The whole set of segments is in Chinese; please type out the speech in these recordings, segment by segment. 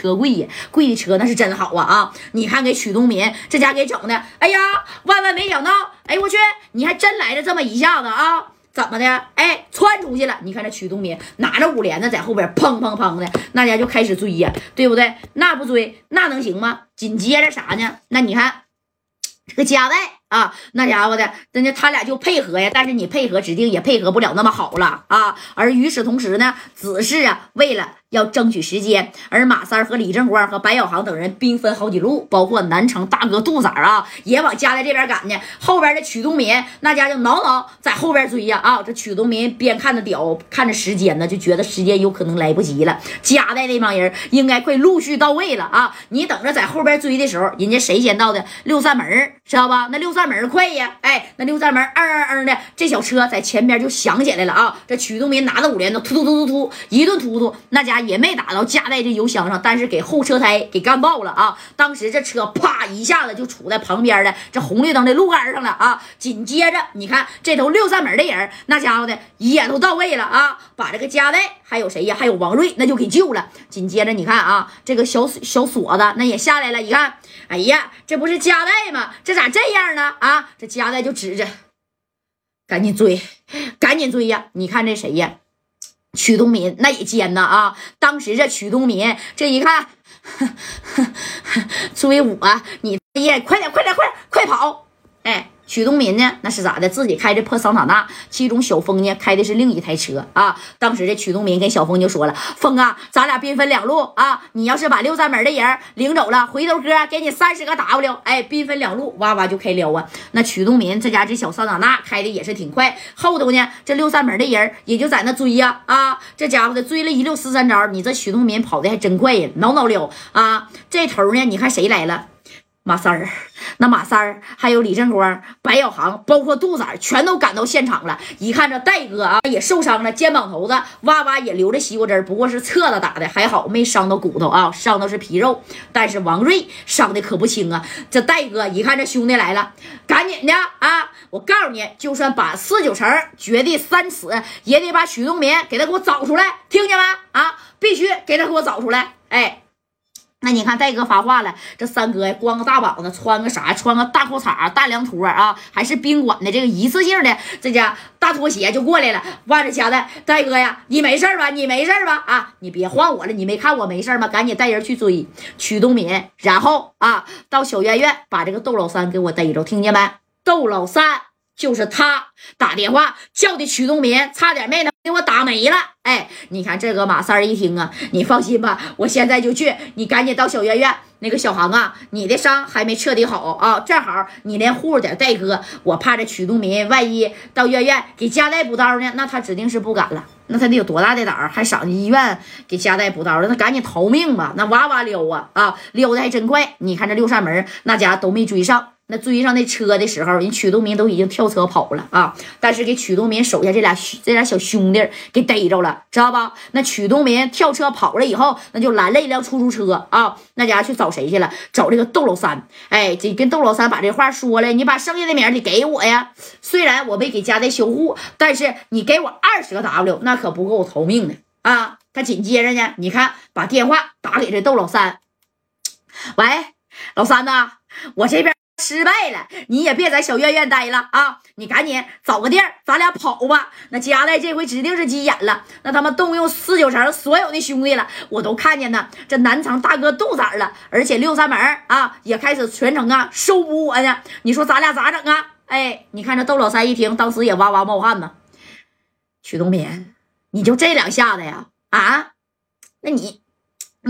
车贵呀，贵的车那是真好啊啊！你看给曲东民这家给整的，哎呀，万万没想到，哎我去，你还真来了这么一下子啊！怎么的？哎，窜出去了！你看这曲东民拿着五连子在后边砰砰砰的，那家就开始追呀，对不对？那不追那能行吗？紧接着啥呢？那你看这个加代啊，那家伙的，人家他俩就配合呀，但是你配合指定也配合不了那么好了啊。而与此同时呢，只是啊，为了。要争取时间，而马三和李正光和白小航等人兵分好几路，包括南城大哥杜仔啊，也往家代这边赶呢。后边的曲东民那家就挠挠在后边追呀啊！这曲东民边看着表，看着时间呢，就觉得时间有可能来不及了。家带那帮人应该快陆续到位了啊！你等着在后边追的时候，人家谁先到的？六扇门知道吧？那六扇门快呀！哎，那六扇门嗯嗯嗯的，这小车在前边就响起来了啊！这曲东民拿着五连子突突突突突一顿突突，那家。也没打到加代这油箱上，但是给后车胎给干爆了啊！当时这车啪一下子就杵在旁边的这红绿灯的路杆上了啊！紧接着你看这头六扇门的人，那家伙的也都到位了啊！把这个加代还有谁呀？还有王瑞，那就给救了。紧接着你看啊，这个小小锁子那也下来了。一看，哎呀，这不是加代吗？这咋这样呢？啊，这加代就指着，赶紧追，赶紧追呀！你看这谁呀？曲东民那也奸呐啊！当时这曲东民这一看，追我，你也快点快点快点快跑！哎。曲东民呢？那是咋的？自己开着破桑塔纳，其中小峰呢开的是另一台车啊。当时这曲东民跟小峰就说了：“峰啊，咱俩兵分两路啊！你要是把六扇门的人领走了，回头哥给你三十个 W。哎，兵分两路，哇哇就开撩啊！那曲东民这家这小桑塔纳开的也是挺快，后头呢这六扇门的人也就在那追呀啊！这家伙的追了一溜十三招，你这曲东民跑的还真快呀，挠挠撩啊！这头呢，你看谁来了？马三儿。”那马三儿还有李正光、白小航，包括杜仔，全都赶到现场了。一看这戴哥啊，也受伤了，肩膀头子哇哇也流着西瓜汁儿不过是侧着打的，还好没伤到骨头啊，伤到是皮肉。但是王瑞伤的可不轻啊。这戴哥一看这兄弟来了，赶紧的啊！我告诉你，就算把四九城掘地三尺，也得把许东民给他给我找出来，听见没？啊，必须给他给我找出来！哎。那你看戴哥发话了，这三哥呀，光个大膀子，穿个啥？穿个大裤衩、大凉拖啊，还是宾馆的这个一次性的这家大拖鞋就过来了。望着夹的，戴哥呀，你没事吧？你没事吧？啊，你别晃我了，你没看我没事吗？赶紧带人去追曲东民，然后啊，到小院院把这个窦老三给我逮着，听见没？窦老三。就是他打电话叫的曲东民，差点没能给我打没了。哎，你看这个马三一听啊，你放心吧，我现在就去。你赶紧到小院院，那个小航啊，你的伤还没彻底好啊，正好你连护着点戴哥。我怕这曲东民万一到院院给家带补刀呢，那他指定是不敢了。那他得有多大的胆儿，还上医院给家带补刀了？那赶紧逃命吧，那哇哇撩啊啊，撩的还真快。你看这六扇门那家都没追上。那追上那车的时候，人曲东民都已经跳车跑了啊！但是给曲东民手下这俩这俩小兄弟给逮着了，知道吧？那曲东民跳车跑了以后，那就拦了一辆出租车啊！那家伙去找谁去了？找这个窦老三。哎，这跟窦老三把这话说了，你把剩下的名得给我呀！虽然我没给家代修护，但是你给我二十个 W，那可不够我逃命的啊！他紧接着呢，你看把电话打给这窦老三，喂，老三呐，我这边。失败了，你也别在小院院待了啊！你赶紧找个地儿，咱俩跑吧。那加代这回指定是急眼了，那他妈动用四九城所有的兄弟了，我都看见呢。这南城大哥杜仔了，而且六扇门啊也开始全程啊收捕我呢。你说咱俩咋整啊？哎，你看这窦老三一听，当时也哇哇冒汗呢。曲东民，你就这两下子呀？啊？那你？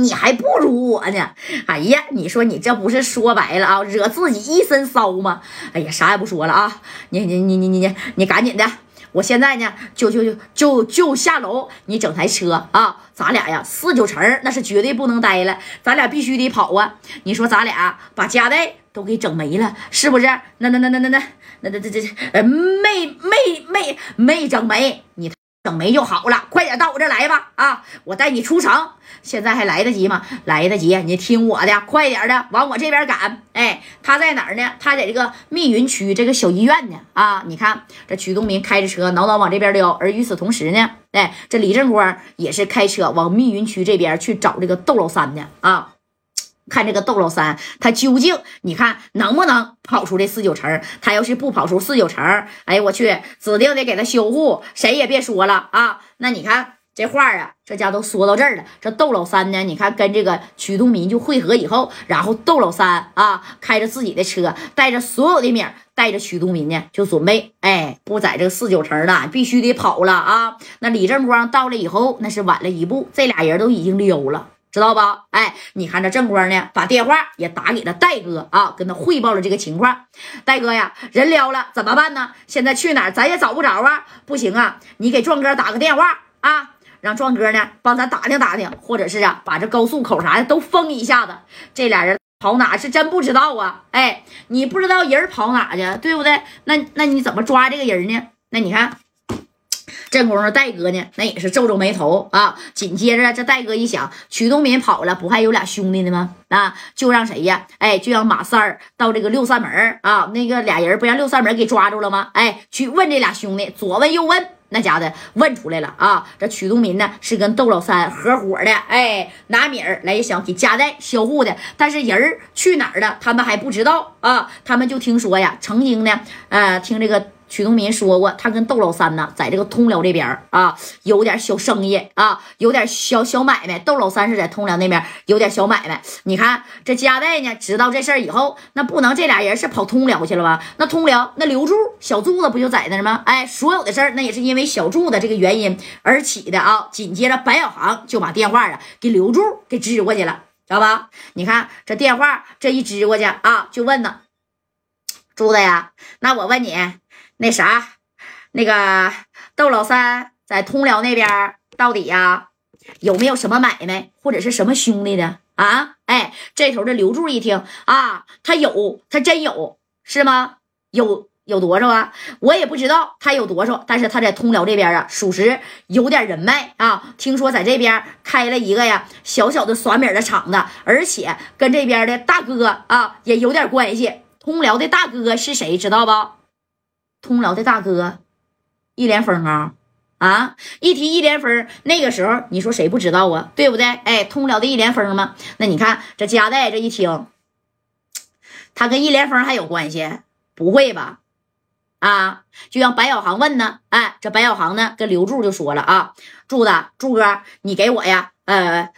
你还不如我呢！哎呀，你说你这不是说白了啊，惹自己一身骚吗？哎呀，啥也不说了啊！你你你你你你你赶紧的！我现在呢就就就就就下楼，你整台车啊！咱俩呀四九城那是绝对不能待了，咱俩必须得跑啊！你说咱俩把家带都给整没了，是不是？那那那那那那那那这这这呃没没没没整没你。整没就好了，快点到我这来吧！啊，我带你出城，现在还来得及吗？来得及，你听我的，快点的往我这边赶。哎，他在哪儿呢？他在这个密云区这个小医院呢。啊，你看这曲东民开着车挠挠往这边撩，而与此同时呢，哎，这李正光也是开车往密云区这边去找这个窦老三的啊。看这个窦老三，他究竟你看能不能跑出这四九城？他要是不跑出四九城，哎呀我去，指定得给他修护，谁也别说了啊！那你看这话啊，这家都说到这儿了。这窦老三呢，你看跟这个曲东民就会合以后，然后窦老三啊开着自己的车，带着所有的米，带着曲东民呢，就准备哎不在这个四九城了，必须得跑了啊！那李正光到了以后，那是晚了一步，这俩人都已经溜了。知道吧？哎，你看这正光呢，把电话也打给了戴哥啊，跟他汇报了这个情况。戴哥呀，人撩了，怎么办呢？现在去哪儿咱也找不着啊！不行啊，你给壮哥打个电话啊，让壮哥呢帮咱打听打听，或者是啊，把这高速口啥的都封一下子。这俩人跑哪是真不知道啊？哎，你不知道人跑哪去，对不对？那那你怎么抓这个人呢？那你看。这功夫，戴哥呢，那也是皱皱眉头啊。紧接着，这戴哥一想，曲东民跑了，不还有俩兄弟呢吗？啊，就让谁呀？哎，就让马三儿到这个六扇门啊，那个俩人不让六扇门给抓住了吗？哎，去问这俩兄弟，左问右问，那家的问出来了啊。这曲东民呢，是跟窦老三合伙的，哎，拿米儿来想给家带销户的，但是人儿去哪儿了，他们还不知道啊。他们就听说呀，曾经呢，呃，听这个。曲东民说过，他跟窦老三呢，在这个通辽这边啊，有点小生意啊，有点小小买卖。窦老三是在通辽那边有点小买卖。你看这家代呢，知道这事儿以后，那不能这俩人是跑通辽去了吧？那通辽那刘柱小柱子不就在那吗？哎，所有的事儿那也是因为小柱子这个原因而起的啊。紧接着白小航就把电话啊给刘柱给支过去了，知道吧？你看这电话这一支过去啊，就问呢，柱子呀，那我问你。那啥，那个窦老三在通辽那边到底呀有没有什么买卖或者是什么兄弟的啊？哎，这头的刘柱一听啊，他有，他真有，是吗？有有多少啊？我也不知道他有多少，但是他在通辽这边啊，属实有点人脉啊。听说在这边开了一个呀小小的耍米的厂子，而且跟这边的大哥啊也有点关系。通辽的大哥是谁？知道不？通辽的大哥，一连峰啊啊！一提一连峰，那个时候你说谁不知道啊？对不对？哎，通辽的一连峰吗？那你看这加代这一听，他跟一连峰还有关系？不会吧？啊！就让白小航问呢。哎，这白小航呢，跟刘柱就说了啊，柱子，柱哥，你给我呀，呃。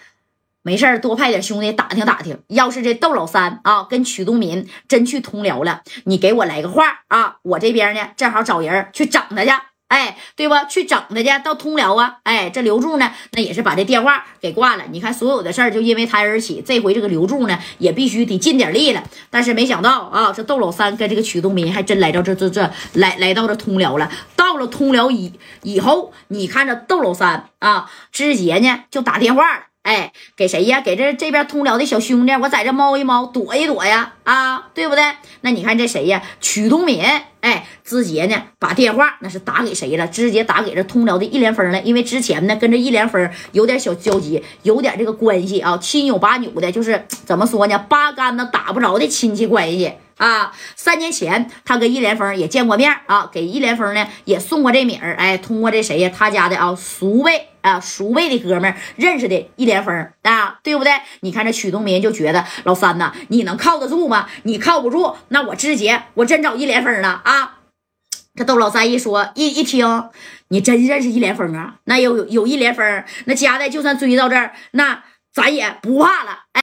没事多派点兄弟打听打听。要是这窦老三啊跟曲东民真去通辽了，你给我来个话啊！我这边呢正好找人去整他去，哎，对不？去整他去，到通辽啊！哎，这刘柱呢，那也是把这电话给挂了。你看，所有的事儿就因为他而起。这回这个刘柱呢，也必须得尽点力了。但是没想到啊，这窦老三跟这个曲东民还真来到这这这来来到这通辽了。到了通辽以以后，你看这窦老三啊，直接呢就打电话了。哎，给谁呀？给这这边通辽的小兄弟，我在这猫一猫，躲一躲呀，啊，对不对？那你看这谁呀？曲东敏，哎，直接呢把电话那是打给谁了？直接打给这通辽的一连峰了。因为之前呢跟这一连峰有点小交集，有点这个关系啊，亲友八扭的，就是怎么说呢？八竿子打不着的亲戚关系。啊，三年前他跟一连峰也见过面啊，给一连峰呢也送过这米儿，哎，通过这谁呀，他家的啊叔辈啊叔辈的哥们认识的一连峰啊，对不对？你看这曲东民就觉得老三呐，你能靠得住吗？你靠不住，那我直接我真找一连峰了啊！这窦老三一说一一听，你真认识一连峰啊？那有有一连峰，那家的就算追到这儿，那咱也不怕了。哎。